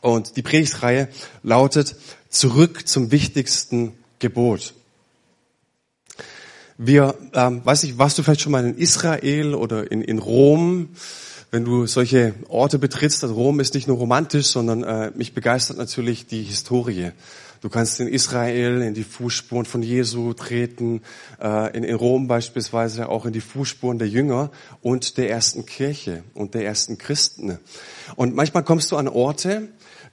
Und die Predigtreihe lautet Zurück zum wichtigsten Gebot. Wir, ähm, weiß nicht, warst du vielleicht schon mal in Israel oder in, in Rom? Wenn du solche Orte betrittst, also Rom ist nicht nur romantisch, sondern äh, mich begeistert natürlich die Historie. Du kannst in Israel in die Fußspuren von Jesu treten, äh, in, in Rom beispielsweise auch in die Fußspuren der Jünger und der ersten Kirche und der ersten Christen. Und manchmal kommst du an Orte,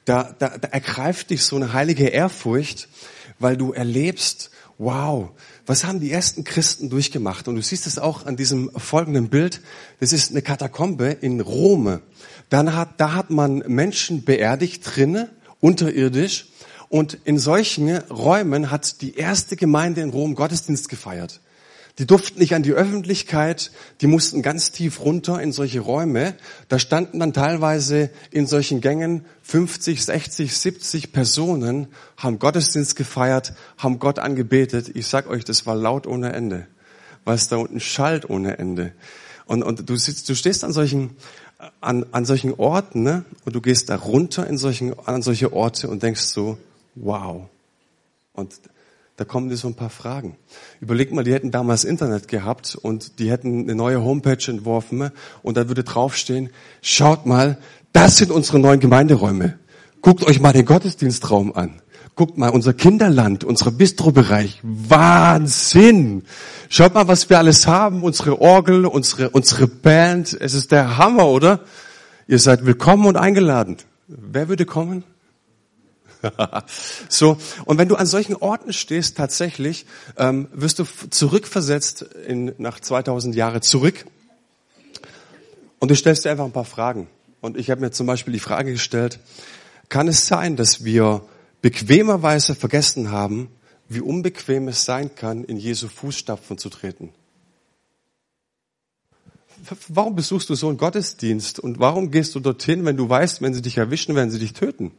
da, da, da ergreift dich so eine heilige Ehrfurcht, weil du erlebst, wow, was haben die ersten Christen durchgemacht? Und du siehst es auch an diesem folgenden Bild. Das ist eine Katakombe in Rom. Dann hat, da hat man Menschen beerdigt drinnen, unterirdisch. Und in solchen Räumen hat die erste Gemeinde in Rom Gottesdienst gefeiert. Die durften nicht an die Öffentlichkeit, die mussten ganz tief runter in solche Räume. Da standen dann teilweise in solchen Gängen 50, 60, 70 Personen, haben Gottesdienst gefeiert, haben Gott angebetet. Ich sag euch, das war laut ohne Ende, weil es da unten schallt ohne Ende. Und, und du, sitzt, du stehst an solchen, an, an solchen Orten ne? und du gehst da runter in solchen, an solche Orte und denkst so, wow. Und da kommen dir so ein paar Fragen. Überleg mal, die hätten damals Internet gehabt und die hätten eine neue Homepage entworfen und da würde draufstehen, schaut mal, das sind unsere neuen Gemeinderäume. Guckt euch mal den Gottesdienstraum an. Guckt mal, unser Kinderland, unser Bistrobereich. Wahnsinn! Schaut mal, was wir alles haben. Unsere Orgel, unsere, unsere Band. Es ist der Hammer, oder? Ihr seid willkommen und eingeladen. Wer würde kommen? so, und wenn du an solchen Orten stehst, tatsächlich, ähm, wirst du zurückversetzt in, nach 2000 Jahre zurück und du stellst dir einfach ein paar Fragen. Und ich habe mir zum Beispiel die Frage gestellt, kann es sein, dass wir bequemerweise vergessen haben, wie unbequem es sein kann, in Jesu Fußstapfen zu treten? Warum besuchst du so einen Gottesdienst und warum gehst du dorthin, wenn du weißt, wenn sie dich erwischen, werden sie dich töten?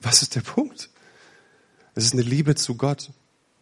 Was ist der Punkt? Es ist eine Liebe zu Gott.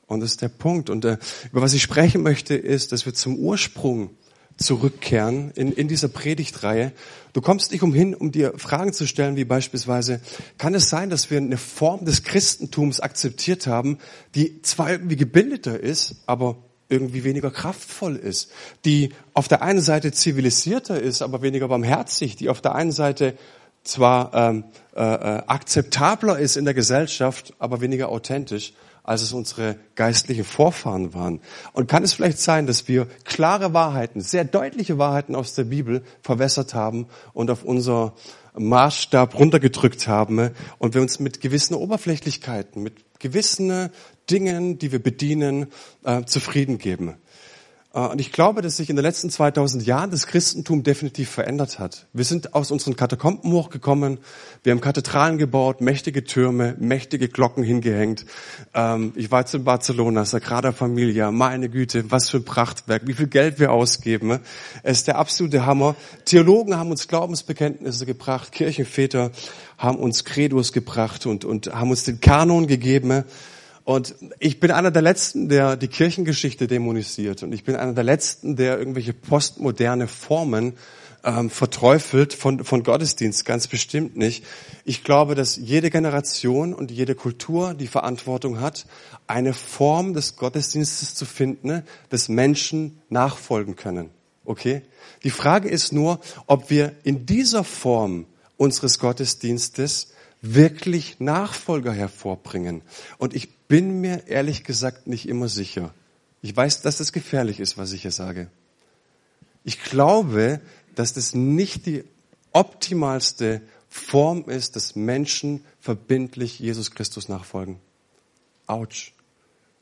Und das ist der Punkt. Und äh, über was ich sprechen möchte, ist, dass wir zum Ursprung zurückkehren in, in dieser Predigtreihe. Du kommst nicht umhin, um dir Fragen zu stellen, wie beispielsweise, kann es sein, dass wir eine Form des Christentums akzeptiert haben, die zwar irgendwie gebildeter ist, aber irgendwie weniger kraftvoll ist, die auf der einen Seite zivilisierter ist, aber weniger barmherzig, die auf der einen Seite zwar ähm, äh, äh, akzeptabler ist in der Gesellschaft, aber weniger authentisch, als es unsere geistlichen Vorfahren waren. Und kann es vielleicht sein, dass wir klare Wahrheiten, sehr deutliche Wahrheiten aus der Bibel verwässert haben und auf unser Maßstab runtergedrückt haben und wir uns mit gewissen Oberflächlichkeiten, mit gewissen Dingen, die wir bedienen, äh, zufrieden geben. Äh, und ich glaube, dass sich in den letzten 2000 Jahren das Christentum definitiv verändert hat. Wir sind aus unseren Katakomben hochgekommen, wir haben Kathedralen gebaut, mächtige Türme, mächtige Glocken hingehängt. Ähm, ich war jetzt in Barcelona, Sagrada Familia, meine Güte, was für ein Prachtwerk, wie viel Geld wir ausgeben. Es ist der absolute Hammer. Theologen haben uns Glaubensbekenntnisse gebracht, Kirchenväter haben uns Credos gebracht und, und haben uns den Kanon gegeben. Und ich bin einer der Letzten, der die Kirchengeschichte dämonisiert. Und ich bin einer der Letzten, der irgendwelche postmoderne Formen ähm, verteufelt von, von Gottesdienst. Ganz bestimmt nicht. Ich glaube, dass jede Generation und jede Kultur die Verantwortung hat, eine Form des Gottesdienstes zu finden, dass Menschen nachfolgen können. Okay? Die Frage ist nur, ob wir in dieser Form unseres Gottesdienstes wirklich Nachfolger hervorbringen. Und ich bin mir ehrlich gesagt nicht immer sicher. Ich weiß, dass das gefährlich ist, was ich hier sage. Ich glaube, dass das nicht die optimalste Form ist, dass Menschen verbindlich Jesus Christus nachfolgen. Autsch.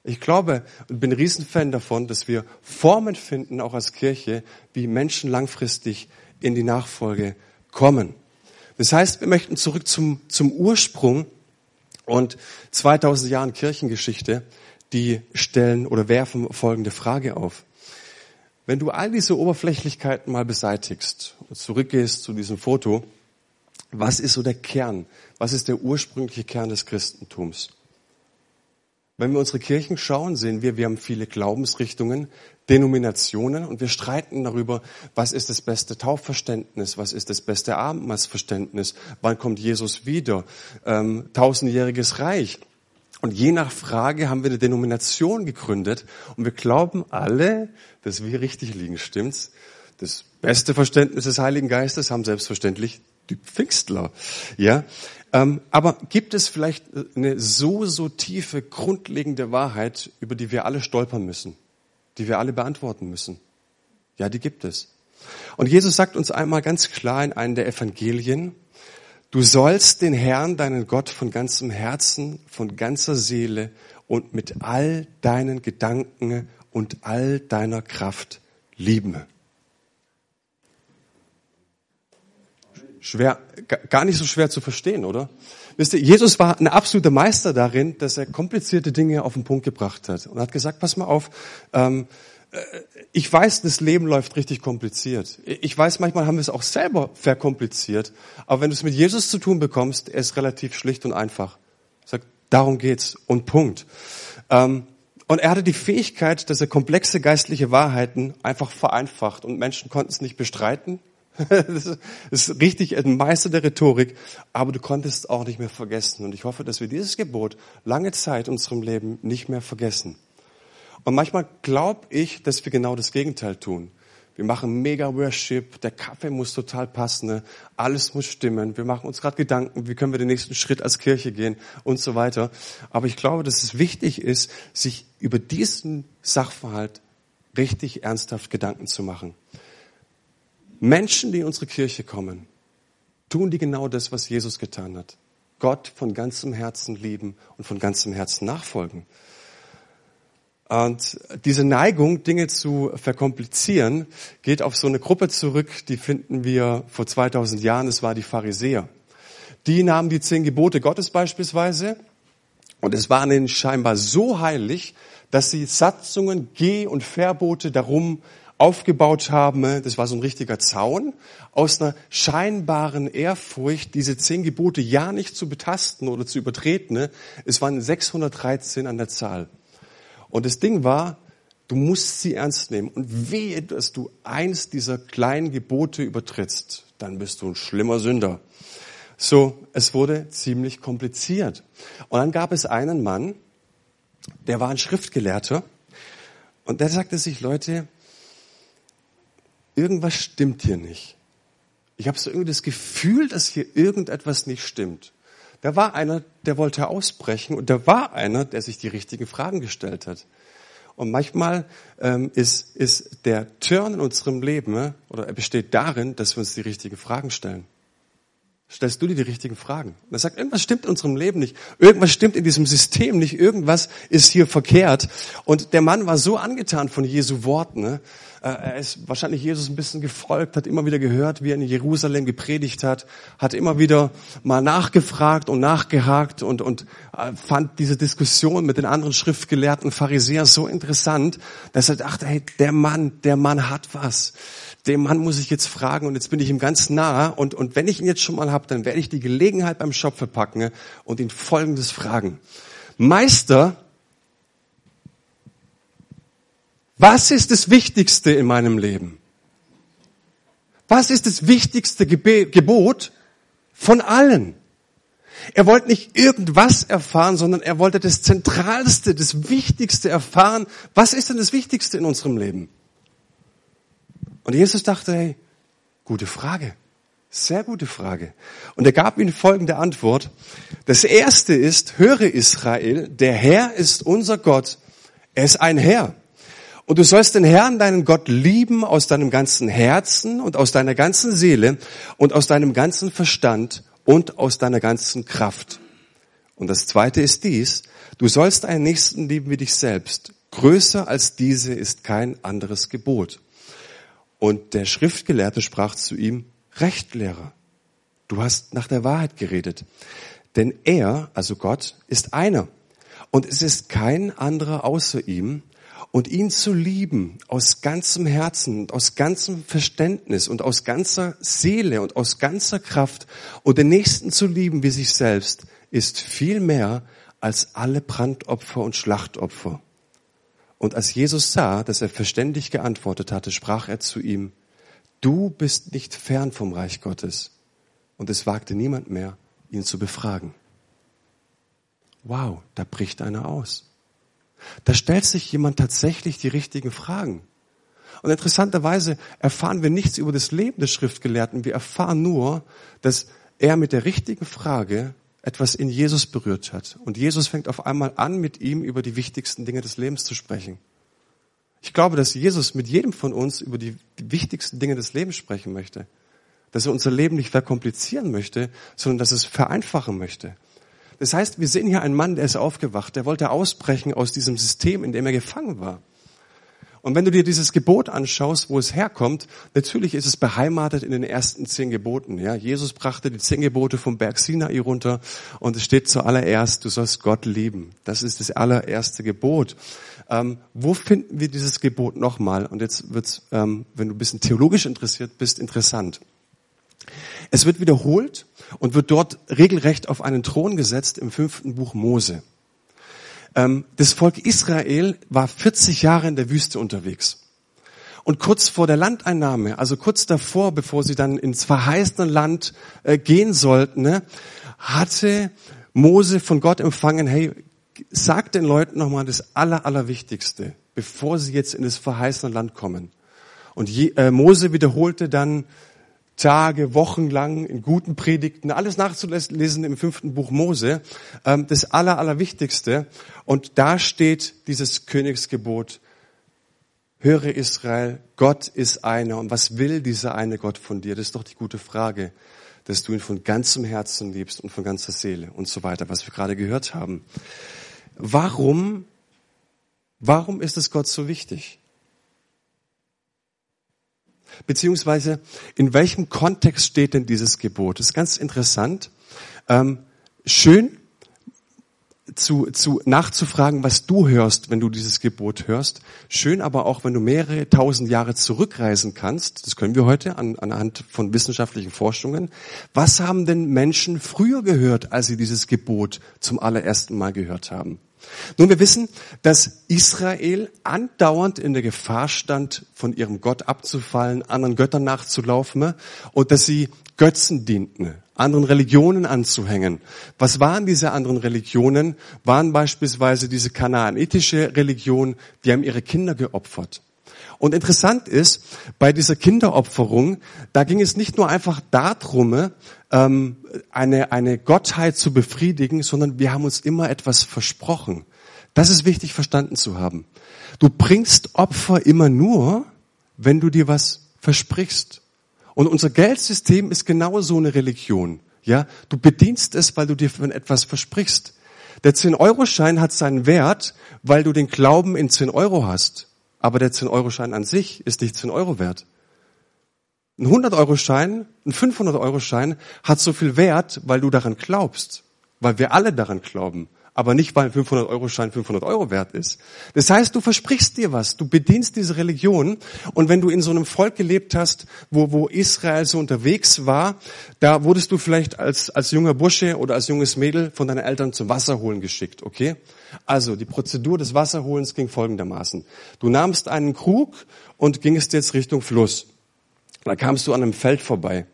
Ich glaube und bin Riesenfan davon, dass wir Formen finden, auch als Kirche, wie Menschen langfristig in die Nachfolge kommen. Das heißt, wir möchten zurück zum, zum Ursprung und 2000 Jahren Kirchengeschichte, die stellen oder werfen folgende Frage auf. Wenn du all diese Oberflächlichkeiten mal beseitigst und zurückgehst zu diesem Foto, was ist so der Kern? Was ist der ursprüngliche Kern des Christentums? Wenn wir unsere Kirchen schauen, sehen wir, wir haben viele Glaubensrichtungen, Denominationen und wir streiten darüber, was ist das beste Taufverständnis, was ist das beste Abendmahlsverständnis, wann kommt Jesus wieder, ähm, tausendjähriges Reich. Und je nach Frage haben wir eine Denomination gegründet und wir glauben alle, dass wir richtig liegen, stimmt's? Das beste Verständnis des Heiligen Geistes haben selbstverständlich die Pfingstler. Ja, aber gibt es vielleicht eine so so tiefe grundlegende Wahrheit, über die wir alle stolpern müssen? die wir alle beantworten müssen. Ja, die gibt es. Und Jesus sagt uns einmal ganz klar in einem der Evangelien, du sollst den Herrn, deinen Gott, von ganzem Herzen, von ganzer Seele und mit all deinen Gedanken und all deiner Kraft lieben. Schwer, gar nicht so schwer zu verstehen, oder? Wisst ihr, Jesus war ein absoluter Meister darin, dass er komplizierte Dinge auf den Punkt gebracht hat und hat gesagt, pass mal auf, ähm, äh, ich weiß, das Leben läuft richtig kompliziert. Ich weiß, manchmal haben wir es auch selber verkompliziert, aber wenn du es mit Jesus zu tun bekommst, er ist relativ schlicht und einfach. Sagt, darum geht's und Punkt. Ähm, und er hatte die Fähigkeit, dass er komplexe geistliche Wahrheiten einfach vereinfacht und Menschen konnten es nicht bestreiten, das ist richtig ein Meister der Rhetorik, aber du konntest auch nicht mehr vergessen. Und ich hoffe, dass wir dieses Gebot lange Zeit in unserem Leben nicht mehr vergessen. Und manchmal glaube ich, dass wir genau das Gegenteil tun. Wir machen mega Worship, der Kaffee muss total passen, ne? alles muss stimmen. Wir machen uns gerade Gedanken, wie können wir den nächsten Schritt als Kirche gehen und so weiter. Aber ich glaube, dass es wichtig ist, sich über diesen Sachverhalt richtig ernsthaft Gedanken zu machen. Menschen, die in unsere Kirche kommen, tun die genau das, was Jesus getan hat. Gott von ganzem Herzen lieben und von ganzem Herzen nachfolgen. Und diese Neigung, Dinge zu verkomplizieren, geht auf so eine Gruppe zurück, die finden wir vor 2000 Jahren, es war die Pharisäer. Die nahmen die zehn Gebote Gottes beispielsweise und es waren ihnen scheinbar so heilig, dass sie Satzungen, Geh- und Verbote darum aufgebaut haben, das war so ein richtiger Zaun, aus einer scheinbaren Ehrfurcht, diese zehn Gebote ja nicht zu betasten oder zu übertreten. Es waren 613 an der Zahl. Und das Ding war, du musst sie ernst nehmen. Und wehe, dass du eins dieser kleinen Gebote übertrittst, dann bist du ein schlimmer Sünder. So, es wurde ziemlich kompliziert. Und dann gab es einen Mann, der war ein Schriftgelehrter, und der sagte sich, Leute, irgendwas stimmt hier nicht. Ich habe so irgendwie das Gefühl, dass hier irgendetwas nicht stimmt. Da war einer, der wollte ausbrechen und da war einer, der sich die richtigen Fragen gestellt hat. Und manchmal ähm, ist, ist der Turn in unserem Leben oder er besteht darin, dass wir uns die richtigen Fragen stellen. Stellst du dir die richtigen Fragen? Und er sagt, irgendwas stimmt in unserem Leben nicht. Irgendwas stimmt in diesem System nicht. Irgendwas ist hier verkehrt. Und der Mann war so angetan von Jesu Worten. Ne? Äh, er ist wahrscheinlich Jesus ein bisschen gefolgt, hat immer wieder gehört, wie er in Jerusalem gepredigt hat, hat immer wieder mal nachgefragt und nachgehakt und, und äh, fand diese Diskussion mit den anderen Schriftgelehrten Pharisäern so interessant, dass er dachte, hey, der Mann, der Mann hat was. Dem Mann muss ich jetzt fragen und jetzt bin ich ihm ganz nah und, und wenn ich ihn jetzt schon mal habe, dann werde ich die Gelegenheit beim Schopfe packen und ihn Folgendes fragen. Meister, Was ist das Wichtigste in meinem Leben? Was ist das wichtigste Gebot von allen? Er wollte nicht irgendwas erfahren, sondern er wollte das Zentralste, das Wichtigste erfahren. Was ist denn das Wichtigste in unserem Leben? Und Jesus dachte, hey, gute Frage. Sehr gute Frage. Und er gab ihnen folgende Antwort. Das erste ist, höre Israel, der Herr ist unser Gott. Er ist ein Herr. Und du sollst den Herrn, deinen Gott, lieben aus deinem ganzen Herzen und aus deiner ganzen Seele und aus deinem ganzen Verstand und aus deiner ganzen Kraft. Und das zweite ist dies, du sollst einen Nächsten lieben wie dich selbst. Größer als diese ist kein anderes Gebot. Und der Schriftgelehrte sprach zu ihm, Rechtlehrer, du hast nach der Wahrheit geredet. Denn er, also Gott, ist einer. Und es ist kein anderer außer ihm und ihn zu lieben aus ganzem Herzen und aus ganzem Verständnis und aus ganzer Seele und aus ganzer Kraft und den Nächsten zu lieben wie sich selbst, ist viel mehr als alle Brandopfer und Schlachtopfer. Und als Jesus sah, dass er verständig geantwortet hatte, sprach er zu ihm, du bist nicht fern vom Reich Gottes. Und es wagte niemand mehr, ihn zu befragen. Wow, da bricht einer aus. Da stellt sich jemand tatsächlich die richtigen Fragen. Und interessanterweise erfahren wir nichts über das Leben des Schriftgelehrten. Wir erfahren nur, dass er mit der richtigen Frage etwas in Jesus berührt hat. Und Jesus fängt auf einmal an, mit ihm über die wichtigsten Dinge des Lebens zu sprechen. Ich glaube, dass Jesus mit jedem von uns über die wichtigsten Dinge des Lebens sprechen möchte. Dass er unser Leben nicht verkomplizieren möchte, sondern dass es vereinfachen möchte. Das heißt, wir sehen hier einen Mann, der ist aufgewacht, der wollte ausbrechen aus diesem System, in dem er gefangen war. Und wenn du dir dieses Gebot anschaust, wo es herkommt, natürlich ist es beheimatet in den ersten zehn Geboten. Ja, Jesus brachte die zehn Gebote vom Berg Sinai runter und es steht zuallererst, du sollst Gott lieben. Das ist das allererste Gebot. Ähm, wo finden wir dieses Gebot nochmal? Und jetzt wird's, ähm, wenn du ein bisschen theologisch interessiert bist, interessant. Es wird wiederholt und wird dort regelrecht auf einen Thron gesetzt im fünften Buch Mose. Ähm, das Volk Israel war 40 Jahre in der Wüste unterwegs. Und kurz vor der Landeinnahme, also kurz davor, bevor sie dann ins verheißene Land äh, gehen sollten, ne, hatte Mose von Gott empfangen, hey, sag den Leuten nochmal das Aller, Allerwichtigste, bevor sie jetzt in das verheißene Land kommen. Und äh, Mose wiederholte dann Tage, Wochen lang in guten Predigten, alles nachzulesen im fünften Buch Mose, ähm, das Aller, Allerwichtigste. Und da steht dieses Königsgebot, höre Israel, Gott ist einer. Und was will dieser eine Gott von dir? Das ist doch die gute Frage, dass du ihn von ganzem Herzen liebst und von ganzer Seele und so weiter, was wir gerade gehört haben. Warum, warum ist es Gott so wichtig? Beziehungsweise in welchem Kontext steht denn dieses Gebot? Das ist ganz interessant. Ähm, schön zu, zu nachzufragen, was du hörst, wenn du dieses Gebot hörst. Schön aber auch, wenn du mehrere tausend Jahre zurückreisen kannst. Das können wir heute an, anhand von wissenschaftlichen Forschungen. Was haben denn Menschen früher gehört, als sie dieses Gebot zum allerersten Mal gehört haben? Nun, wir wissen, dass Israel andauernd in der Gefahr stand, von ihrem Gott abzufallen, anderen Göttern nachzulaufen und dass sie Götzen dienten, anderen Religionen anzuhängen. Was waren diese anderen Religionen? Waren beispielsweise diese kanaanitische Religion, die haben ihre Kinder geopfert. Und interessant ist, bei dieser Kinderopferung, da ging es nicht nur einfach darum, ähm, eine, eine Gottheit zu befriedigen, sondern wir haben uns immer etwas versprochen. Das ist wichtig verstanden zu haben. Du bringst Opfer immer nur, wenn du dir was versprichst. Und unser Geldsystem ist genau so eine Religion. Ja, du bedienst es, weil du dir von etwas versprichst. Der 10-Euro-Schein hat seinen Wert, weil du den Glauben in 10 Euro hast. Aber der 10-Euro-Schein an sich ist nicht 10 Euro wert. Ein 100-Euro-Schein, ein 500-Euro-Schein hat so viel Wert, weil du daran glaubst. Weil wir alle daran glauben. Aber nicht, weil ein 500-Euro-Schein 500 Euro wert ist. Das heißt, du versprichst dir was. Du bedienst diese Religion. Und wenn du in so einem Volk gelebt hast, wo, wo Israel so unterwegs war, da wurdest du vielleicht als, als junger Bursche oder als junges Mädel von deinen Eltern zum Wasserholen geschickt, okay? Also die Prozedur des Wasserholens ging folgendermaßen. Du nahmst einen Krug und gingst jetzt Richtung Fluss. Da kamst du an einem Feld vorbei.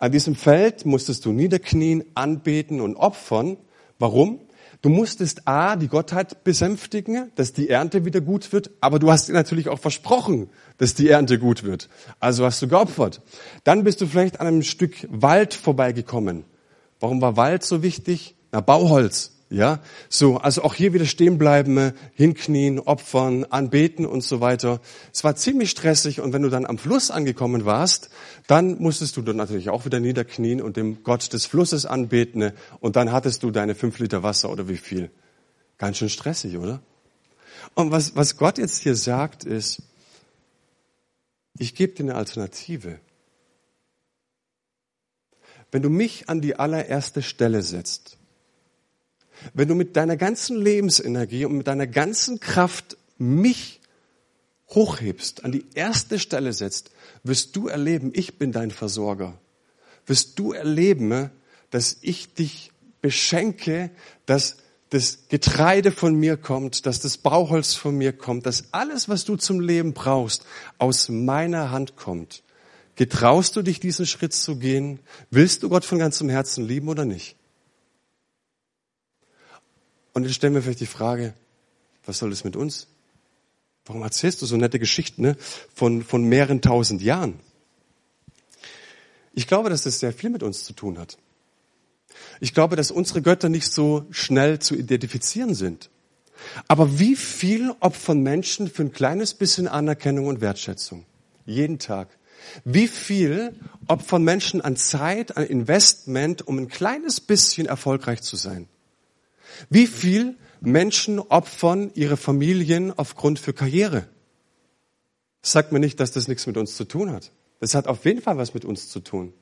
An diesem Feld musstest du niederknien, anbeten und opfern. Warum? Du musstest A, die Gottheit besänftigen, dass die Ernte wieder gut wird, aber du hast natürlich auch versprochen, dass die Ernte gut wird. Also hast du geopfert. Dann bist du vielleicht an einem Stück Wald vorbeigekommen. Warum war Wald so wichtig? Na, Bauholz. Ja, so, also auch hier wieder stehen bleiben, hinknien, opfern, anbeten und so weiter. Es war ziemlich stressig und wenn du dann am Fluss angekommen warst, dann musstest du dann natürlich auch wieder niederknien und dem Gott des Flusses anbeten und dann hattest du deine fünf Liter Wasser oder wie viel. Ganz schön stressig, oder? Und was, was Gott jetzt hier sagt ist, ich gebe dir eine Alternative. Wenn du mich an die allererste Stelle setzt, wenn du mit deiner ganzen Lebensenergie und mit deiner ganzen Kraft mich hochhebst, an die erste Stelle setzt, wirst du erleben, ich bin dein Versorger. Wirst du erleben, dass ich dich beschenke, dass, das Getreide von mir kommt, dass das Bauholz von mir kommt, dass alles, was du zum Leben brauchst, aus meiner Hand kommt. Getraust du dich, diesen Schritt zu gehen? Willst du Gott von ganzem Herzen lieben oder nicht? Und jetzt stellen wir vielleicht die Frage, was soll das mit uns? Warum erzählst du so nette Geschichten ne? von, von mehreren tausend Jahren? Ich glaube, dass das sehr viel mit uns zu tun hat. Ich glaube, dass unsere Götter nicht so schnell zu identifizieren sind. Aber wie viel opfern Menschen für ein kleines bisschen Anerkennung und Wertschätzung? Jeden Tag. Wie viel opfern Menschen an Zeit, an Investment, um ein kleines bisschen erfolgreich zu sein? Wie viel Menschen opfern ihre Familien aufgrund für Karriere? Sagt mir nicht, dass das nichts mit uns zu tun hat. Das hat auf jeden Fall was mit uns zu tun.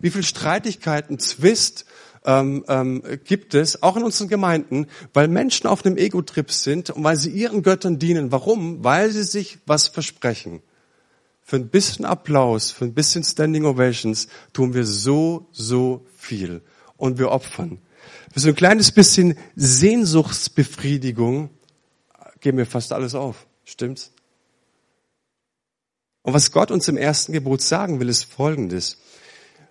Wie viel Streitigkeiten, Zwist ähm, ähm, gibt es, auch in unseren Gemeinden, weil Menschen auf einem Ego-Trip sind und weil sie ihren Göttern dienen. Warum? Weil sie sich was versprechen. Für ein bisschen Applaus, für ein bisschen Standing Ovations tun wir so, so viel. Und wir opfern. Für so ein kleines bisschen Sehnsuchtsbefriedigung geben wir fast alles auf. Stimmt's? Und was Gott uns im ersten Gebot sagen will, ist Folgendes.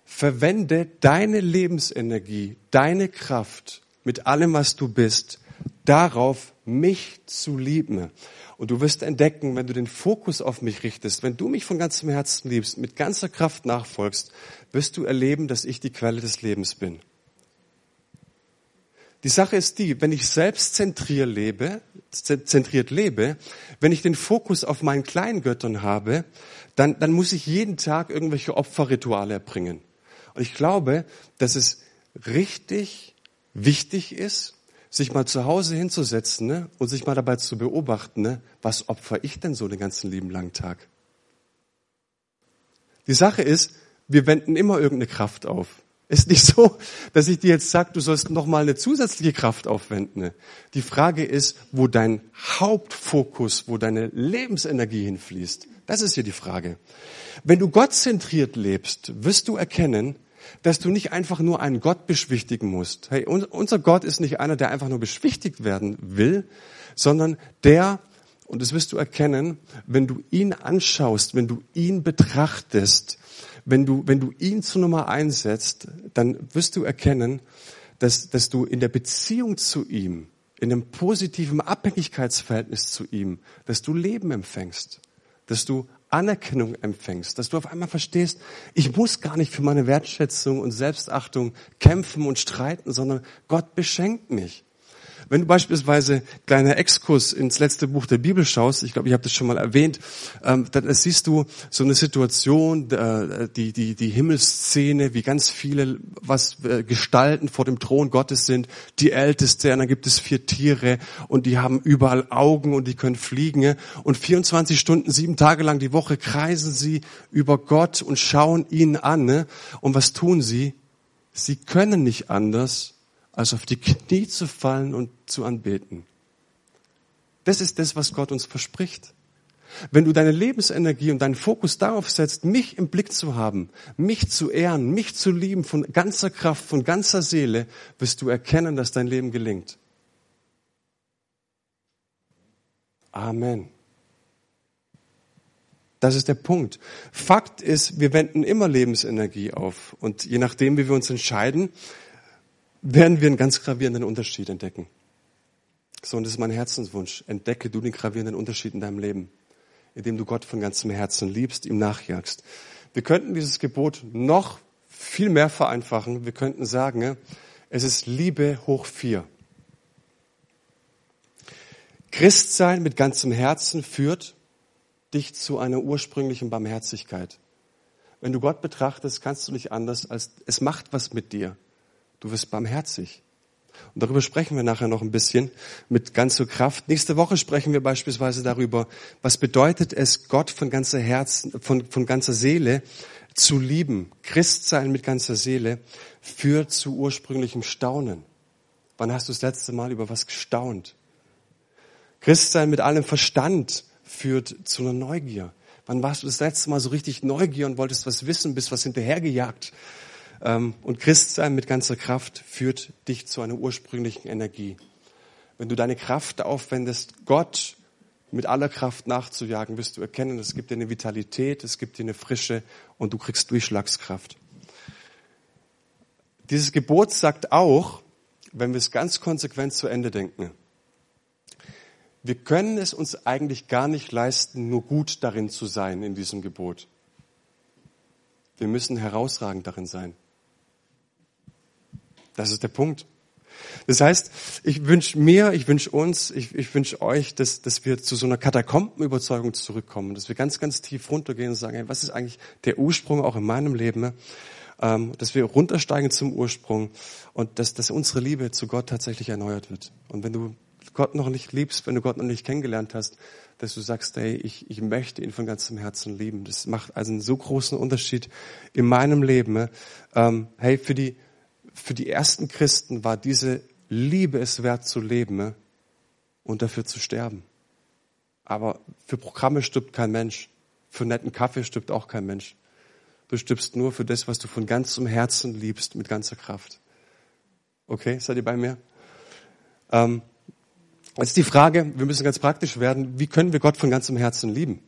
Verwende deine Lebensenergie, deine Kraft mit allem, was du bist, darauf, mich zu lieben. Und du wirst entdecken, wenn du den Fokus auf mich richtest, wenn du mich von ganzem Herzen liebst, mit ganzer Kraft nachfolgst, wirst du erleben, dass ich die Quelle des Lebens bin. Die Sache ist die, wenn ich selbstzentriert lebe, zentriert lebe, wenn ich den Fokus auf meinen kleinen Göttern habe, dann, dann muss ich jeden Tag irgendwelche Opferrituale erbringen. Und ich glaube, dass es richtig wichtig ist, sich mal zu Hause hinzusetzen ne, und sich mal dabei zu beobachten, ne, was opfer ich denn so den ganzen lieben langen Tag? Die Sache ist, wir wenden immer irgendeine Kraft auf. Ist nicht so, dass ich dir jetzt sage, du sollst noch mal eine zusätzliche Kraft aufwenden. Die Frage ist, wo dein Hauptfokus, wo deine Lebensenergie hinfließt. Das ist hier die Frage. Wenn du gottzentriert lebst, wirst du erkennen, dass du nicht einfach nur einen Gott beschwichtigen musst. Hey, unser Gott ist nicht einer, der einfach nur beschwichtigt werden will, sondern der, und das wirst du erkennen, wenn du ihn anschaust, wenn du ihn betrachtest, wenn du, wenn du ihn zur Nummer einsetzt, dann wirst du erkennen, dass, dass du in der Beziehung zu ihm, in einem positiven Abhängigkeitsverhältnis zu ihm, dass du Leben empfängst, dass du Anerkennung empfängst, dass du auf einmal verstehst, ich muss gar nicht für meine Wertschätzung und Selbstachtung kämpfen und streiten, sondern Gott beschenkt mich. Wenn du beispielsweise kleiner Exkurs ins letzte Buch der Bibel schaust, ich glaube, ich habe das schon mal erwähnt, ähm, dann siehst du so eine Situation, äh, die, die, die Himmelsszene, wie ganz viele was äh, Gestalten vor dem Thron Gottes sind, die Älteste, und dann gibt es vier Tiere und die haben überall Augen und die können fliegen und 24 Stunden, sieben Tage lang die Woche kreisen sie über Gott und schauen ihn an. Ne? Und was tun sie? Sie können nicht anders, als auf die Knie zu fallen und zu anbeten. Das ist das, was Gott uns verspricht. Wenn du deine Lebensenergie und deinen Fokus darauf setzt, mich im Blick zu haben, mich zu ehren, mich zu lieben von ganzer Kraft, von ganzer Seele, wirst du erkennen, dass dein Leben gelingt. Amen. Das ist der Punkt. Fakt ist, wir wenden immer Lebensenergie auf. Und je nachdem, wie wir uns entscheiden, werden wir einen ganz gravierenden Unterschied entdecken. So, und das ist mein Herzenswunsch. Entdecke du den gravierenden Unterschied in deinem Leben, indem du Gott von ganzem Herzen liebst, ihm nachjagst. Wir könnten dieses Gebot noch viel mehr vereinfachen. Wir könnten sagen, es ist Liebe hoch vier. Christsein mit ganzem Herzen führt dich zu einer ursprünglichen Barmherzigkeit. Wenn du Gott betrachtest, kannst du nicht anders, als es macht was mit dir. Du wirst barmherzig. Und darüber sprechen wir nachher noch ein bisschen mit ganzer Kraft. Nächste Woche sprechen wir beispielsweise darüber, was bedeutet es, Gott von ganzer Herzen, von, von ganzer Seele zu lieben. Christsein mit ganzer Seele führt zu ursprünglichem Staunen. Wann hast du das letzte Mal über was gestaunt? Christsein mit allem Verstand führt zu einer Neugier. Wann warst du das letzte Mal so richtig Neugier und wolltest was wissen, bist was hinterhergejagt? Ähm, und Christsein mit ganzer Kraft führt dich zu einer ursprünglichen Energie. wenn du deine Kraft aufwendest, Gott mit aller Kraft nachzujagen, wirst du erkennen, es gibt dir eine Vitalität, es gibt dir eine Frische und du kriegst Durchschlagskraft. Dieses Gebot sagt auch, wenn wir es ganz konsequent zu Ende denken, wir können es uns eigentlich gar nicht leisten, nur gut darin zu sein in diesem Gebot. Wir müssen herausragend darin sein. Das ist der Punkt. Das heißt, ich wünsche mir, ich wünsche uns, ich, ich wünsche euch, dass, dass wir zu so einer Katakombenüberzeugung zurückkommen, dass wir ganz, ganz tief runtergehen und sagen, hey, was ist eigentlich der Ursprung auch in meinem Leben? Ähm, dass wir runtersteigen zum Ursprung und dass, dass unsere Liebe zu Gott tatsächlich erneuert wird. Und wenn du Gott noch nicht liebst, wenn du Gott noch nicht kennengelernt hast, dass du sagst, hey, ich, ich möchte ihn von ganzem Herzen lieben. Das macht also einen so großen Unterschied in meinem Leben. Ähm, hey, für die, für die ersten Christen war diese Liebe es wert zu leben und dafür zu sterben. Aber für Programme stirbt kein Mensch. Für netten Kaffee stirbt auch kein Mensch. Du stirbst nur für das, was du von ganzem Herzen liebst, mit ganzer Kraft. Okay, seid ihr bei mir? Ähm, jetzt die Frage, wir müssen ganz praktisch werden, wie können wir Gott von ganzem Herzen lieben?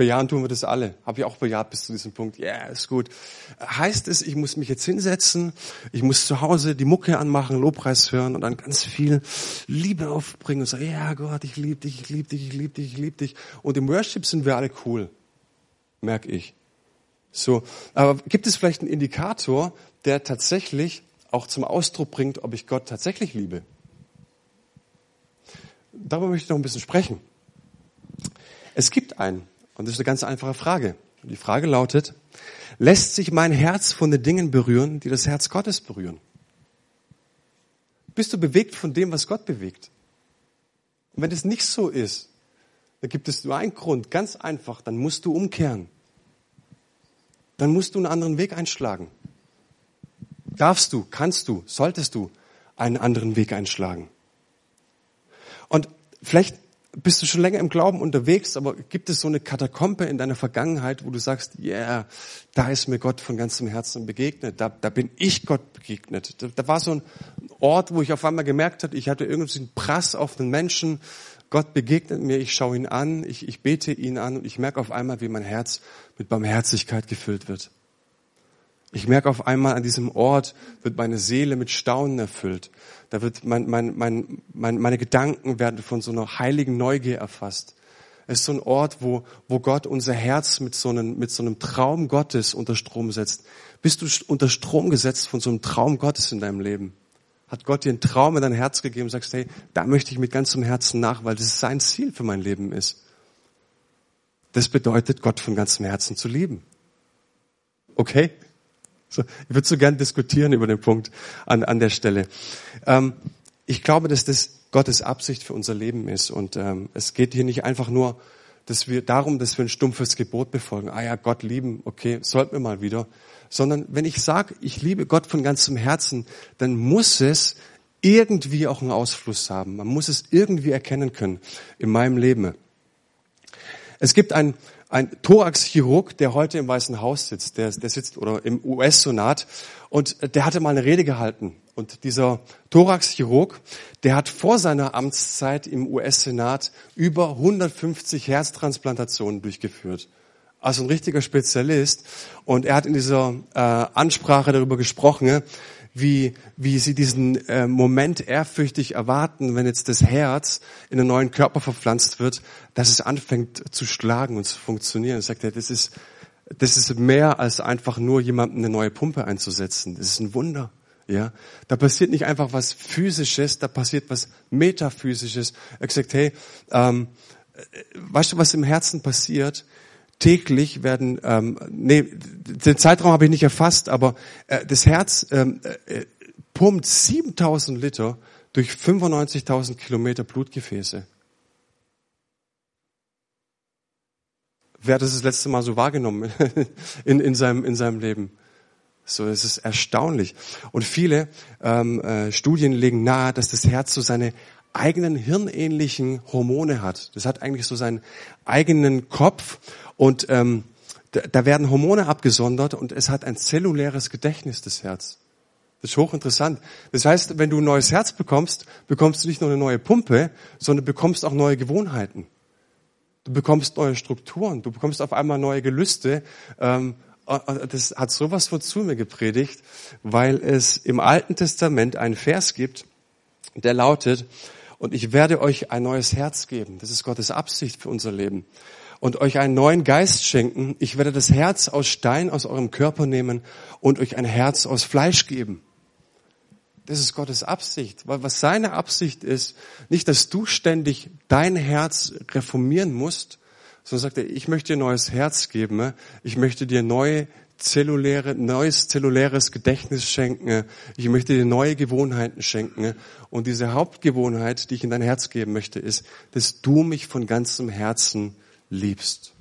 Bejahen tun wir das alle. Habe ich auch bejaht bis zu diesem Punkt. Ja, yeah, ist gut. Heißt es, ich muss mich jetzt hinsetzen, ich muss zu Hause die Mucke anmachen, Lobpreis hören und dann ganz viel Liebe aufbringen und sagen, ja Gott, ich liebe dich, ich liebe dich, ich liebe dich, ich liebe dich. Und im Worship sind wir alle cool. Merk ich. So. Aber gibt es vielleicht einen Indikator, der tatsächlich auch zum Ausdruck bringt, ob ich Gott tatsächlich liebe? Darüber möchte ich noch ein bisschen sprechen. Es gibt einen. Und das ist eine ganz einfache Frage. Die Frage lautet, lässt sich mein Herz von den Dingen berühren, die das Herz Gottes berühren? Bist du bewegt von dem, was Gott bewegt? Und wenn es nicht so ist, dann gibt es nur einen Grund, ganz einfach, dann musst du umkehren. Dann musst du einen anderen Weg einschlagen. Darfst du, kannst du, solltest du einen anderen Weg einschlagen. Und vielleicht bist du schon länger im Glauben unterwegs, aber gibt es so eine Katakombe in deiner Vergangenheit, wo du sagst, ja, yeah, da ist mir Gott von ganzem Herzen begegnet, da, da bin ich Gott begegnet. Da, da war so ein Ort, wo ich auf einmal gemerkt habe, ich hatte irgendwie einen Prass auf einen Menschen, Gott begegnet mir, ich schaue ihn an, ich, ich bete ihn an und ich merke auf einmal, wie mein Herz mit Barmherzigkeit gefüllt wird. Ich merke auf einmal an diesem Ort wird meine Seele mit Staunen erfüllt. Da wird mein, mein, mein, mein, meine Gedanken werden von so einer heiligen Neugier erfasst. Es ist so ein Ort, wo, wo Gott unser Herz mit so, einem, mit so einem Traum Gottes unter Strom setzt. Bist du unter Strom gesetzt von so einem Traum Gottes in deinem Leben? Hat Gott dir einen Traum in dein Herz gegeben und sagst, hey, da möchte ich mit ganzem Herzen nach, weil das sein Ziel für mein Leben ist. Das bedeutet, Gott von ganzem Herzen zu lieben. Okay? So, ich würde so gern diskutieren über den Punkt an, an der Stelle. Ähm, ich glaube, dass das Gottes Absicht für unser Leben ist. Und ähm, es geht hier nicht einfach nur dass wir darum, dass wir ein stumpfes Gebot befolgen. Ah ja, Gott lieben, okay, sollten wir mal wieder. Sondern wenn ich sage, ich liebe Gott von ganzem Herzen, dann muss es irgendwie auch einen Ausfluss haben. Man muss es irgendwie erkennen können in meinem Leben. Es gibt ein, ein Thoraxchirurg, der heute im Weißen Haus sitzt, der, der sitzt oder im US-Senat und der hatte mal eine Rede gehalten. Und dieser Thoraxchirurg, der hat vor seiner Amtszeit im US-Senat über 150 Herztransplantationen durchgeführt. Also ein richtiger Spezialist. Und er hat in dieser äh, Ansprache darüber gesprochen, wie, wie sie diesen äh, Moment ehrfürchtig erwarten, wenn jetzt das Herz in einen neuen Körper verpflanzt wird, dass es anfängt zu schlagen und zu funktionieren. Er sagt er, das ist, das ist mehr als einfach nur jemandem eine neue Pumpe einzusetzen. Das ist ein Wunder. Ja, da passiert nicht einfach was Physisches, da passiert was Metaphysisches. Er gesagt, hey, ähm, äh, weißt du, was im Herzen passiert? Täglich werden, ähm, nee, den Zeitraum habe ich nicht erfasst, aber äh, das Herz ähm, äh, pumpt 7000 Liter durch 95.000 Kilometer Blutgefäße. Wer hat das das letzte Mal so wahrgenommen in, in, seinem, in seinem Leben? So, es ist erstaunlich. Und viele ähm, äh, Studien legen nahe, dass das Herz so seine eigenen hirnähnlichen Hormone hat. Das hat eigentlich so seinen eigenen Kopf und ähm, da, da werden Hormone abgesondert und es hat ein zelluläres Gedächtnis des Herz. Das ist hochinteressant. Das heißt, wenn du ein neues Herz bekommst, bekommst du nicht nur eine neue Pumpe, sondern bekommst auch neue Gewohnheiten. Du bekommst neue Strukturen, du bekommst auf einmal neue Gelüste. Ähm, äh, das hat sowas von zu mir gepredigt, weil es im Alten Testament einen Vers gibt, der lautet, und ich werde euch ein neues Herz geben. Das ist Gottes Absicht für unser Leben. Und euch einen neuen Geist schenken. Ich werde das Herz aus Stein aus eurem Körper nehmen und euch ein Herz aus Fleisch geben. Das ist Gottes Absicht. Weil was seine Absicht ist, nicht, dass du ständig dein Herz reformieren musst, sondern sagt er, ich möchte dir ein neues Herz geben. Ich möchte dir neue zelluläre, neues zelluläres Gedächtnis schenken. Ich möchte dir neue Gewohnheiten schenken. Und diese Hauptgewohnheit, die ich in dein Herz geben möchte, ist, dass du mich von ganzem Herzen liebst.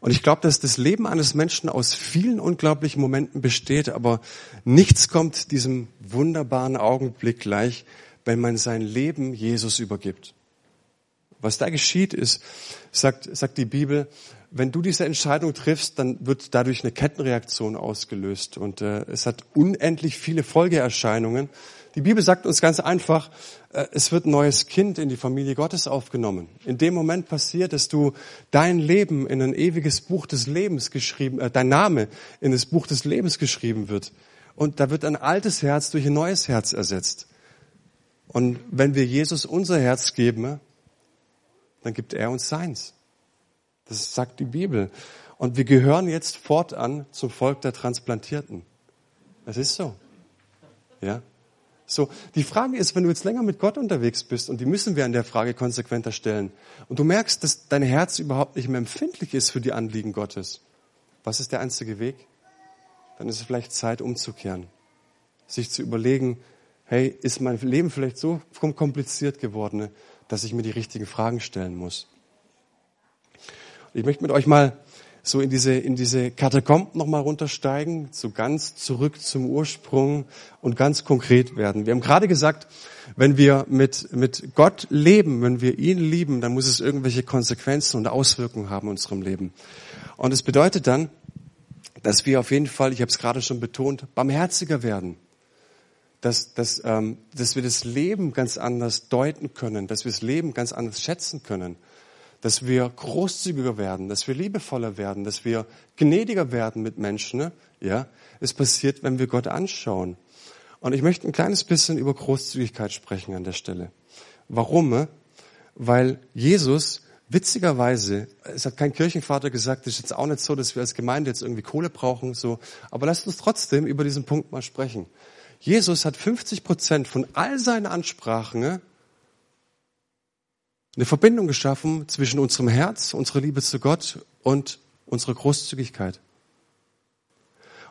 Und ich glaube, dass das Leben eines Menschen aus vielen unglaublichen Momenten besteht, aber nichts kommt diesem wunderbaren Augenblick gleich, wenn man sein Leben Jesus übergibt. Was da geschieht ist, sagt, sagt die Bibel, wenn du diese Entscheidung triffst, dann wird dadurch eine Kettenreaktion ausgelöst und äh, es hat unendlich viele Folgeerscheinungen. Die Bibel sagt uns ganz einfach, äh, es wird ein neues Kind in die Familie Gottes aufgenommen. In dem Moment passiert, dass du dein Leben in ein ewiges Buch des Lebens geschrieben, äh, dein Name in das Buch des Lebens geschrieben wird. Und da wird ein altes Herz durch ein neues Herz ersetzt. Und wenn wir Jesus unser Herz geben, dann gibt er uns seins. Das sagt die Bibel. Und wir gehören jetzt fortan zum Volk der Transplantierten. Das ist so. Ja. So, die Frage ist, wenn du jetzt länger mit Gott unterwegs bist, und die müssen wir an der Frage konsequenter stellen, und du merkst, dass dein Herz überhaupt nicht mehr empfindlich ist für die Anliegen Gottes, was ist der einzige Weg? Dann ist es vielleicht Zeit, umzukehren. Sich zu überlegen, hey, ist mein Leben vielleicht so kompliziert geworden, dass ich mir die richtigen Fragen stellen muss? Ich möchte mit euch mal so in diese, in diese Katakomben nochmal runtersteigen, so ganz zurück zum Ursprung und ganz konkret werden. Wir haben gerade gesagt, wenn wir mit, mit Gott leben, wenn wir ihn lieben, dann muss es irgendwelche Konsequenzen und Auswirkungen haben in unserem Leben. Und es bedeutet dann, dass wir auf jeden Fall, ich habe es gerade schon betont, barmherziger werden. Dass, dass, ähm, dass wir das Leben ganz anders deuten können, dass wir das Leben ganz anders schätzen können dass wir großzügiger werden, dass wir liebevoller werden, dass wir gnädiger werden mit Menschen. Ne? Ja, es passiert, wenn wir Gott anschauen. Und ich möchte ein kleines bisschen über Großzügigkeit sprechen an der Stelle. Warum? Weil Jesus witzigerweise, es hat kein Kirchenvater gesagt, es ist jetzt auch nicht so, dass wir als Gemeinde jetzt irgendwie Kohle brauchen, so. Aber lasst uns trotzdem über diesen Punkt mal sprechen. Jesus hat 50 Prozent von all seinen Ansprachen ne, eine Verbindung geschaffen zwischen unserem Herz, unserer Liebe zu Gott und unserer Großzügigkeit.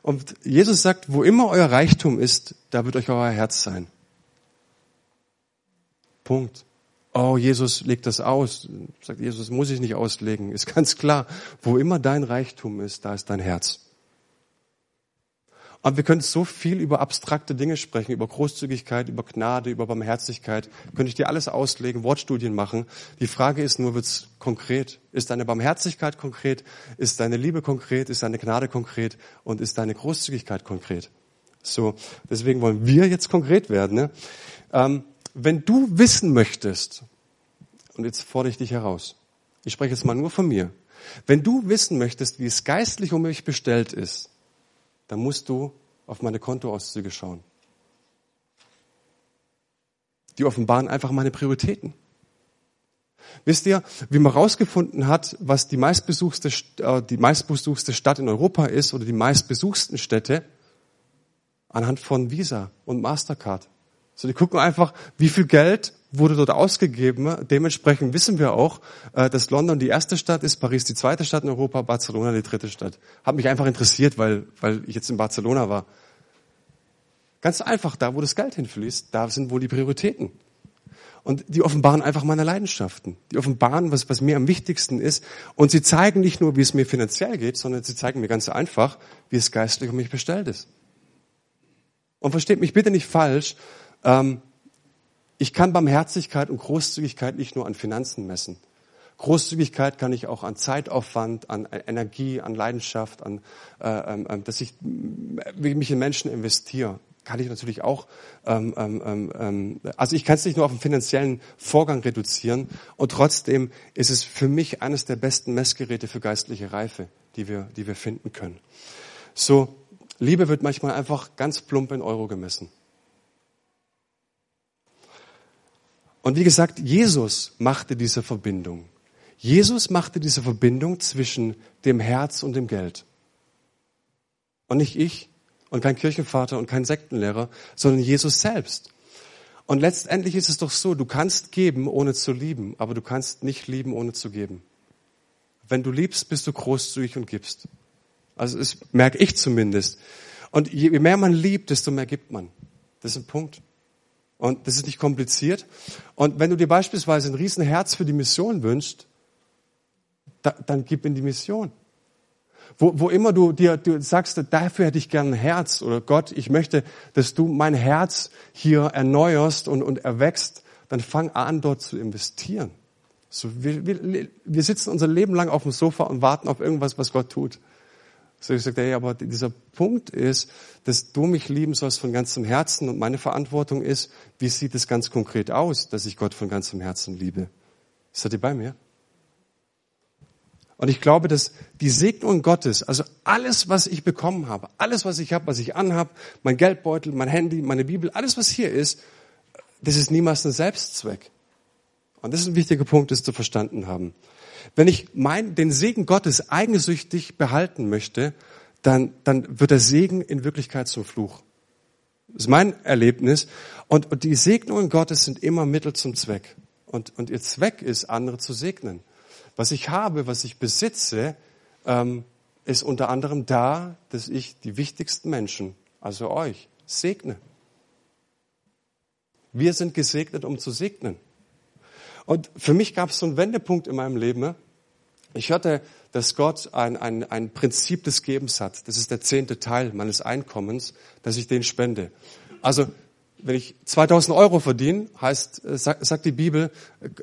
Und Jesus sagt, wo immer euer Reichtum ist, da wird euch euer Herz sein. Punkt. Oh, Jesus legt das aus. Sagt Jesus, muss ich nicht auslegen. Ist ganz klar. Wo immer dein Reichtum ist, da ist dein Herz. Und wir können so viel über abstrakte Dinge sprechen, über Großzügigkeit, über Gnade, über Barmherzigkeit. Könnte ich dir alles auslegen, Wortstudien machen. Die Frage ist nur, wird's konkret? Ist deine Barmherzigkeit konkret? Ist deine Liebe konkret? Ist deine Gnade konkret? Und ist deine Großzügigkeit konkret? So, deswegen wollen wir jetzt konkret werden. Ne? Ähm, wenn du wissen möchtest, und jetzt fordere ich dich heraus, ich spreche jetzt mal nur von mir, wenn du wissen möchtest, wie es geistlich um mich bestellt ist, dann musst du auf meine Kontoauszüge schauen. Die offenbaren einfach meine Prioritäten. Wisst ihr, wie man herausgefunden hat, was die meistbesuchte, äh, die meistbesuchte Stadt in Europa ist oder die meistbesuchten Städte? Anhand von Visa und Mastercard. So, die gucken einfach, wie viel Geld wurde dort ausgegeben. Dementsprechend wissen wir auch, äh, dass London die erste Stadt ist, Paris die zweite Stadt in Europa, Barcelona die dritte Stadt. Hat mich einfach interessiert, weil, weil ich jetzt in Barcelona war. Ganz einfach, da wo das Geld hinfließt, da sind wohl die Prioritäten. Und die offenbaren einfach meine Leidenschaften. Die offenbaren, was, was mir am wichtigsten ist. Und sie zeigen nicht nur, wie es mir finanziell geht, sondern sie zeigen mir ganz einfach, wie es geistlich um mich bestellt ist. Und versteht mich bitte nicht falsch, ähm, ich kann Barmherzigkeit und Großzügigkeit nicht nur an Finanzen messen, Großzügigkeit kann ich auch an Zeitaufwand, an Energie, an Leidenschaft, an, äh, äh, dass ich mich in Menschen investiere kann ich natürlich auch, ähm, ähm, ähm, also ich kann es nicht nur auf den finanziellen Vorgang reduzieren und trotzdem ist es für mich eines der besten Messgeräte für geistliche Reife, die wir, die wir finden können. So, Liebe wird manchmal einfach ganz plump in Euro gemessen. Und wie gesagt, Jesus machte diese Verbindung. Jesus machte diese Verbindung zwischen dem Herz und dem Geld. Und nicht ich, und kein Kirchenvater und kein Sektenlehrer, sondern Jesus selbst. Und letztendlich ist es doch so, du kannst geben, ohne zu lieben, aber du kannst nicht lieben, ohne zu geben. Wenn du liebst, bist du großzügig und gibst. Also das merke ich zumindest. Und je mehr man liebt, desto mehr gibt man. Das ist ein Punkt. Und das ist nicht kompliziert. Und wenn du dir beispielsweise ein Riesenherz für die Mission wünschst, da, dann gib in die Mission. Wo, wo immer du dir du sagst, dafür hätte ich gern ein Herz oder Gott, ich möchte, dass du mein Herz hier erneuerst und, und erwächst, dann fang an, dort zu investieren. So, wir, wir, wir sitzen unser Leben lang auf dem Sofa und warten auf irgendwas, was Gott tut. So ich sage, hey, aber dieser Punkt ist, dass du mich lieben sollst von ganzem Herzen und meine Verantwortung ist, wie sieht es ganz konkret aus, dass ich Gott von ganzem Herzen liebe. Seid ihr bei mir? Und ich glaube, dass die Segnung Gottes, also alles, was ich bekommen habe, alles, was ich habe, was ich anhab, mein Geldbeutel, mein Handy, meine Bibel, alles, was hier ist, das ist niemals ein Selbstzweck. Und das ist ein wichtiger Punkt, das zu verstanden haben. Wenn ich mein, den Segen Gottes eigensüchtig behalten möchte, dann, dann wird der Segen in Wirklichkeit zum Fluch. Das ist mein Erlebnis. Und, und die Segnungen Gottes sind immer Mittel zum Zweck. Und, und ihr Zweck ist, andere zu segnen. Was ich habe, was ich besitze, ähm, ist unter anderem da, dass ich die wichtigsten Menschen, also euch, segne. Wir sind gesegnet, um zu segnen. Und für mich gab es so einen Wendepunkt in meinem Leben. Ich hörte, dass Gott ein, ein, ein Prinzip des Gebens hat. Das ist der zehnte Teil meines Einkommens, dass ich den spende. Also wenn ich 2000 Euro verdiene, heißt, äh, sagt, die Bibel,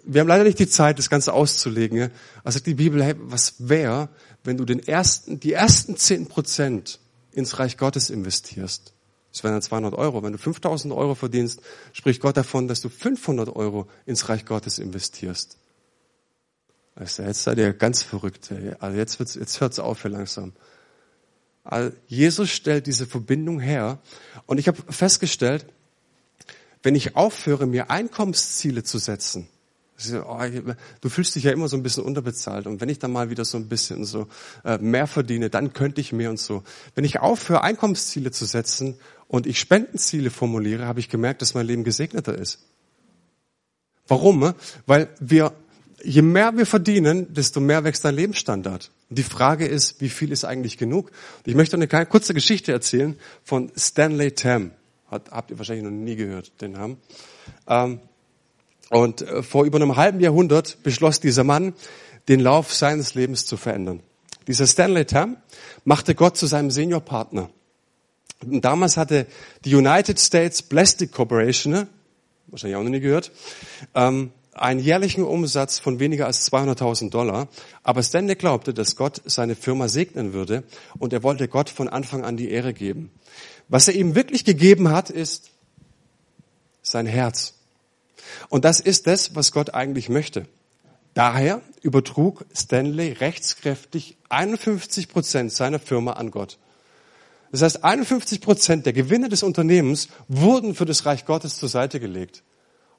wir haben leider nicht die Zeit, das Ganze auszulegen, aber sagt die Bibel, hey, was wäre, wenn du den ersten, die ersten 10 Prozent ins Reich Gottes investierst? Das wären dann 200 Euro. Wenn du 5000 Euro verdienst, spricht Gott davon, dass du 500 Euro ins Reich Gottes investierst. Also jetzt seid ihr ganz verrückt. Also jetzt, wird's, jetzt hört's auf hier langsam. Also Jesus stellt diese Verbindung her. Und ich habe festgestellt, wenn ich aufhöre, mir Einkommensziele zu setzen, oh, du fühlst dich ja immer so ein bisschen unterbezahlt und wenn ich dann mal wieder so ein bisschen so äh, mehr verdiene, dann könnte ich mehr und so. Wenn ich aufhöre, Einkommensziele zu setzen und ich Spendenziele formuliere, habe ich gemerkt, dass mein Leben gesegneter ist. Warum? Weil wir, je mehr wir verdienen, desto mehr wächst dein Lebensstandard. Die Frage ist, wie viel ist eigentlich genug? ich möchte eine kurze Geschichte erzählen von Stanley Tam. Hat, habt ihr wahrscheinlich noch nie gehört, den Namen. Ähm, und äh, vor über einem halben Jahrhundert beschloss dieser Mann, den Lauf seines Lebens zu verändern. Dieser Stanley Tam machte Gott zu seinem Seniorpartner. Und damals hatte die United States Plastic Corporation, ne, wahrscheinlich auch noch nie gehört, ähm, einen jährlichen Umsatz von weniger als 200.000 Dollar. Aber Stanley glaubte, dass Gott seine Firma segnen würde und er wollte Gott von Anfang an die Ehre geben. Was er ihm wirklich gegeben hat, ist sein Herz. Und das ist das, was Gott eigentlich möchte. Daher übertrug Stanley rechtskräftig 51 Prozent seiner Firma an Gott. Das heißt, 51 Prozent der Gewinne des Unternehmens wurden für das Reich Gottes zur Seite gelegt.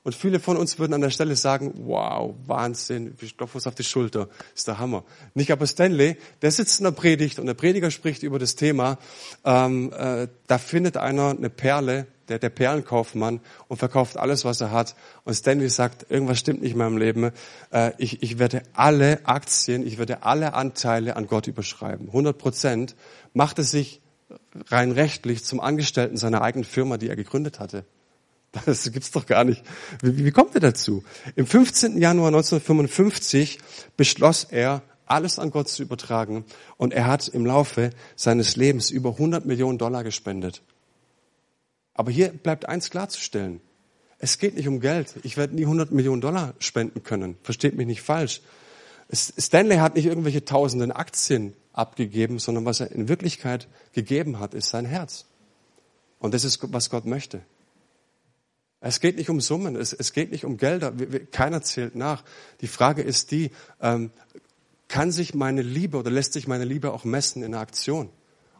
Und viele von uns würden an der Stelle sagen, wow, Wahnsinn, ich klopfe uns auf die Schulter, ist der Hammer. Nicht aber Stanley, der sitzt in der Predigt und der Prediger spricht über das Thema, ähm, äh, da findet einer eine Perle, der, der Perlenkaufmann und verkauft alles, was er hat. Und Stanley sagt, irgendwas stimmt nicht in meinem Leben. Äh, ich, ich werde alle Aktien, ich werde alle Anteile an Gott überschreiben. 100 Prozent macht es sich rein rechtlich zum Angestellten seiner eigenen Firma, die er gegründet hatte. Das gibt's doch gar nicht. Wie, wie kommt er dazu? Im 15. Januar 1955 beschloss er, alles an Gott zu übertragen und er hat im Laufe seines Lebens über 100 Millionen Dollar gespendet. Aber hier bleibt eins klarzustellen. Es geht nicht um Geld. Ich werde nie 100 Millionen Dollar spenden können. Versteht mich nicht falsch. Stanley hat nicht irgendwelche tausenden Aktien abgegeben, sondern was er in Wirklichkeit gegeben hat, ist sein Herz. Und das ist, was Gott möchte. Es geht nicht um Summen, es, es geht nicht um Gelder, keiner zählt nach. Die Frage ist die, ähm, kann sich meine Liebe oder lässt sich meine Liebe auch messen in der Aktion?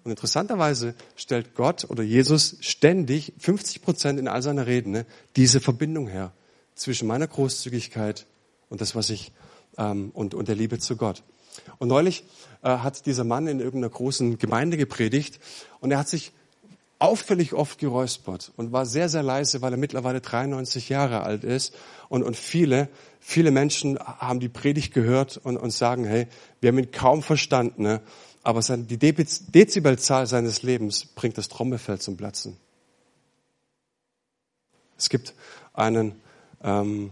Und interessanterweise stellt Gott oder Jesus ständig 50 Prozent in all seiner Reden ne, diese Verbindung her zwischen meiner Großzügigkeit und das, was ich ähm, und, und der Liebe zu Gott. Und neulich äh, hat dieser Mann in irgendeiner großen Gemeinde gepredigt und er hat sich auffällig oft geräuspert und war sehr, sehr leise, weil er mittlerweile 93 Jahre alt ist. Und, und viele, viele Menschen haben die Predigt gehört und, und sagen, hey, wir haben ihn kaum verstanden, ne? aber sein, die Dezibelzahl seines Lebens bringt das Trommelfell zum Platzen. Es gibt einen ähm,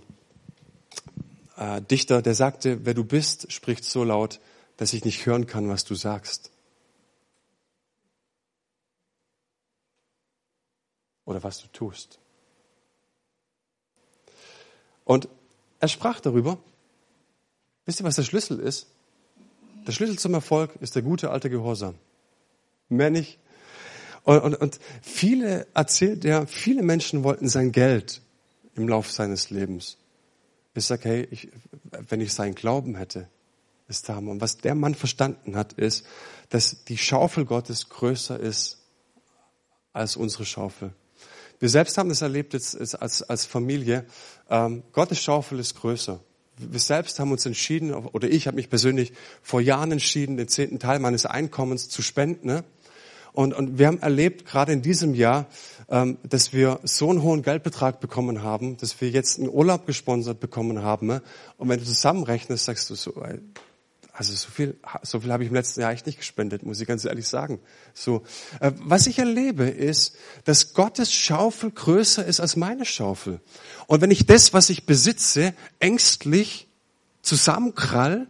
äh, Dichter, der sagte, wer du bist, spricht so laut, dass ich nicht hören kann, was du sagst. Oder was du tust. Und er sprach darüber. Wisst ihr, was der Schlüssel ist? Der Schlüssel zum Erfolg ist der gute alte Gehorsam. Mehr nicht. Und, und, und viele erzählt er, viele Menschen wollten sein Geld im Lauf seines Lebens. Ich sage, hey, ich, wenn ich seinen Glauben hätte, ist da. Und was der Mann verstanden hat, ist, dass die Schaufel Gottes größer ist als unsere Schaufel. Wir selbst haben das erlebt jetzt als, als Familie. Ähm, Gottes Schaufel ist größer. Wir selbst haben uns entschieden, oder ich habe mich persönlich vor Jahren entschieden, den zehnten Teil meines Einkommens zu spenden. Ne? Und, und wir haben erlebt, gerade in diesem Jahr, ähm, dass wir so einen hohen Geldbetrag bekommen haben, dass wir jetzt einen Urlaub gesponsert bekommen haben. Ne? Und wenn du zusammenrechnest, sagst du so, also so viel, so viel habe ich im letzten Jahr echt nicht gespendet, muss ich ganz ehrlich sagen. So, äh, was ich erlebe, ist, dass Gottes Schaufel größer ist als meine Schaufel. Und wenn ich das, was ich besitze, ängstlich zusammenkrall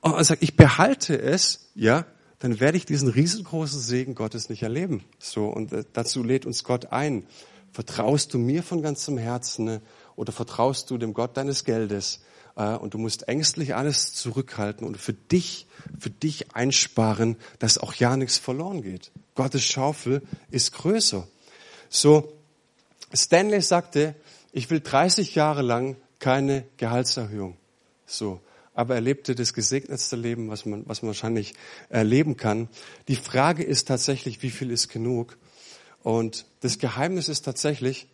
und sage, ich behalte es, ja, dann werde ich diesen riesengroßen Segen Gottes nicht erleben. So, und äh, dazu lädt uns Gott ein. Vertraust du mir von ganzem Herzen ne? oder vertraust du dem Gott deines Geldes? Äh, und du musst ängstlich alles zurückhalten und für dich, für dich einsparen, dass auch ja nichts verloren geht. Gottes Schaufel ist größer. So, Stanley sagte, ich will 30 Jahre lang keine Gehaltserhöhung. So aber er lebte das gesegnetste Leben, was man, was man wahrscheinlich erleben kann. Die Frage ist tatsächlich, wie viel ist genug? Und das Geheimnis ist tatsächlich,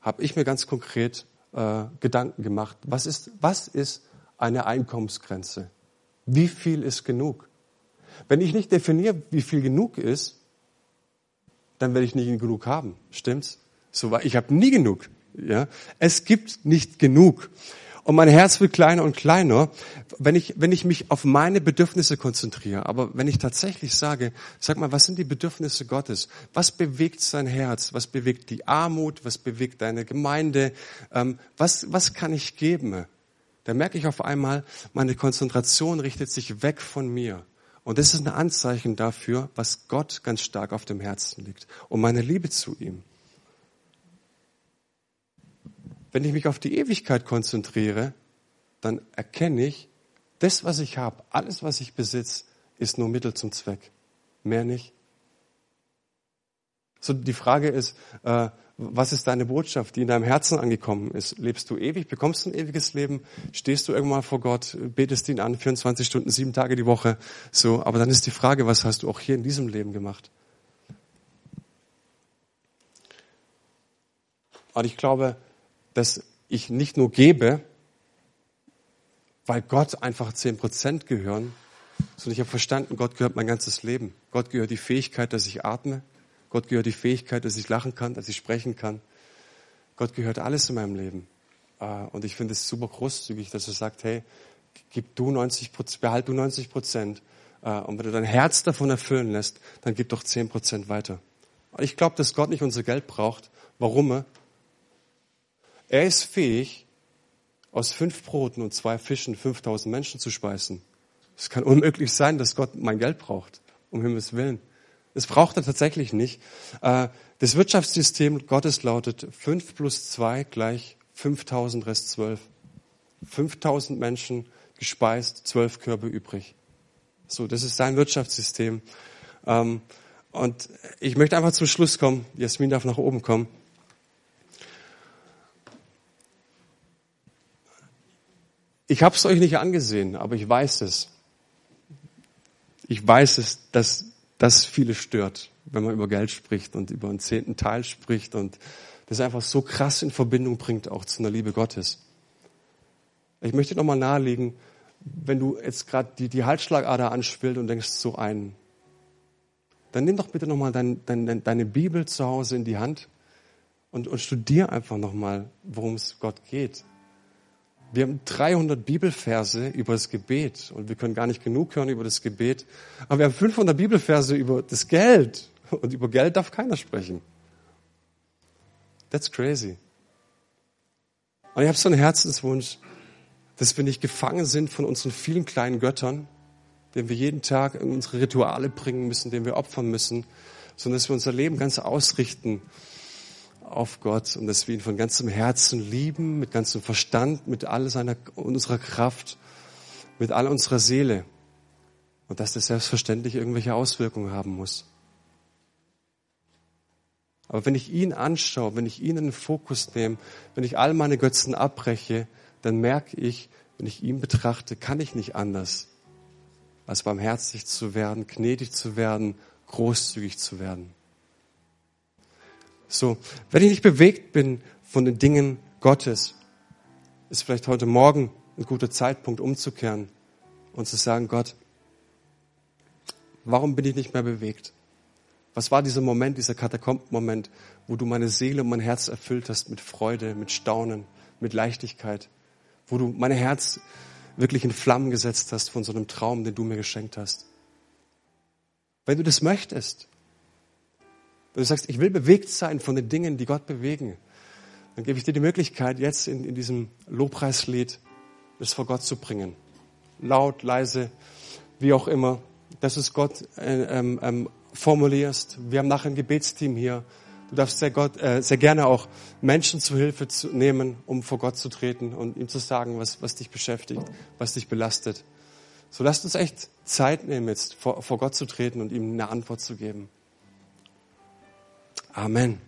habe ich mir ganz konkret äh, Gedanken gemacht, was ist, was ist eine Einkommensgrenze? Wie viel ist genug? Wenn ich nicht definiere, wie viel genug ist, dann werde ich nie genug haben. Stimmt's? So, ich habe nie genug. Ja, es gibt nicht genug. Und mein Herz wird kleiner und kleiner, wenn ich, wenn ich mich auf meine Bedürfnisse konzentriere. Aber wenn ich tatsächlich sage, sag mal, was sind die Bedürfnisse Gottes? Was bewegt sein Herz? Was bewegt die Armut? Was bewegt deine Gemeinde? Ähm, was, was kann ich geben? Da merke ich auf einmal, meine Konzentration richtet sich weg von mir. Und das ist ein Anzeichen dafür, was Gott ganz stark auf dem Herzen liegt und meine Liebe zu ihm. Wenn ich mich auf die Ewigkeit konzentriere, dann erkenne ich, das, was ich habe, alles, was ich besitze, ist nur Mittel zum Zweck. Mehr nicht. So, die Frage ist, äh, was ist deine Botschaft, die in deinem Herzen angekommen ist? Lebst du ewig? Bekommst du ein ewiges Leben? Stehst du irgendwann vor Gott? Betest ihn an, 24 Stunden, sieben Tage die Woche? So, aber dann ist die Frage, was hast du auch hier in diesem Leben gemacht? Und ich glaube, dass ich nicht nur gebe, weil Gott einfach zehn Prozent gehören, sondern ich habe verstanden, Gott gehört mein ganzes Leben. Gott gehört die Fähigkeit, dass ich atme. Gott gehört die Fähigkeit, dass ich lachen kann, dass ich sprechen kann. Gott gehört alles in meinem Leben. Ah, und ich finde es super großzügig, dass er sagt, hey, gib du 90 Prozent, behalt du 90 Prozent. Ah, und wenn du dein Herz davon erfüllen lässt, dann gib doch 10 Prozent weiter. Ich glaube, dass Gott nicht unser Geld braucht. Warum? Er ist fähig, aus fünf Broten und zwei Fischen 5000 Menschen zu speisen. Es kann unmöglich sein, dass Gott mein Geld braucht, um Himmels Willen. Das braucht er tatsächlich nicht. Äh, das Wirtschaftssystem Gottes lautet 5 plus 2 gleich 5000 Rest 12. 5000 Menschen, gespeist, zwölf Körbe übrig. So, das ist sein Wirtschaftssystem. Ähm, und ich möchte einfach zum Schluss kommen. Jasmin darf nach oben kommen. Ich habe es euch nicht angesehen, aber ich weiß es. Ich weiß es, dass das viele stört, wenn man über Geld spricht und über einen zehnten Teil spricht und das einfach so krass in Verbindung bringt auch zu einer Liebe Gottes. Ich möchte nochmal nahelegen, wenn du jetzt gerade die, die Halsschlagader anschwillt und denkst so ein, dann nimm doch bitte nochmal dein, dein, deine Bibel zu Hause in die Hand und, und studier einfach nochmal, worum es Gott geht. Wir haben 300 Bibelverse über das Gebet und wir können gar nicht genug hören über das Gebet. Aber wir haben 500 Bibelverse über das Geld und über Geld darf keiner sprechen. That's crazy. Und ich habe so einen Herzenswunsch, dass wir nicht gefangen sind von unseren vielen kleinen Göttern, denen wir jeden Tag unsere Rituale bringen müssen, denen wir opfern müssen, sondern dass wir unser Leben ganz ausrichten auf Gott und dass wir ihn von ganzem Herzen lieben, mit ganzem Verstand, mit all seiner, unserer Kraft, mit all unserer Seele. Und dass das selbstverständlich irgendwelche Auswirkungen haben muss. Aber wenn ich ihn anschaue, wenn ich ihn in den Fokus nehme, wenn ich all meine Götzen abbreche, dann merke ich, wenn ich ihn betrachte, kann ich nicht anders, als barmherzig zu werden, gnädig zu werden, großzügig zu werden. So, wenn ich nicht bewegt bin von den Dingen Gottes, ist vielleicht heute Morgen ein guter Zeitpunkt umzukehren und zu sagen, Gott, warum bin ich nicht mehr bewegt? Was war dieser Moment, dieser Katakombenmoment, wo du meine Seele und mein Herz erfüllt hast mit Freude, mit Staunen, mit Leichtigkeit, wo du mein Herz wirklich in Flammen gesetzt hast von so einem Traum, den du mir geschenkt hast? Wenn du das möchtest, wenn du sagst, ich will bewegt sein von den Dingen, die Gott bewegen, dann gebe ich dir die Möglichkeit, jetzt in, in diesem Lobpreislied das vor Gott zu bringen. Laut, leise, wie auch immer, dass es Gott äh, ähm, ähm, formulierst. Wir haben nachher ein Gebetsteam hier. Du darfst sehr, Gott, äh, sehr gerne auch Menschen zu Hilfe zu nehmen, um vor Gott zu treten und ihm zu sagen, was, was dich beschäftigt, was dich belastet. So lasst uns echt Zeit nehmen, jetzt vor, vor Gott zu treten und ihm eine Antwort zu geben. Amen.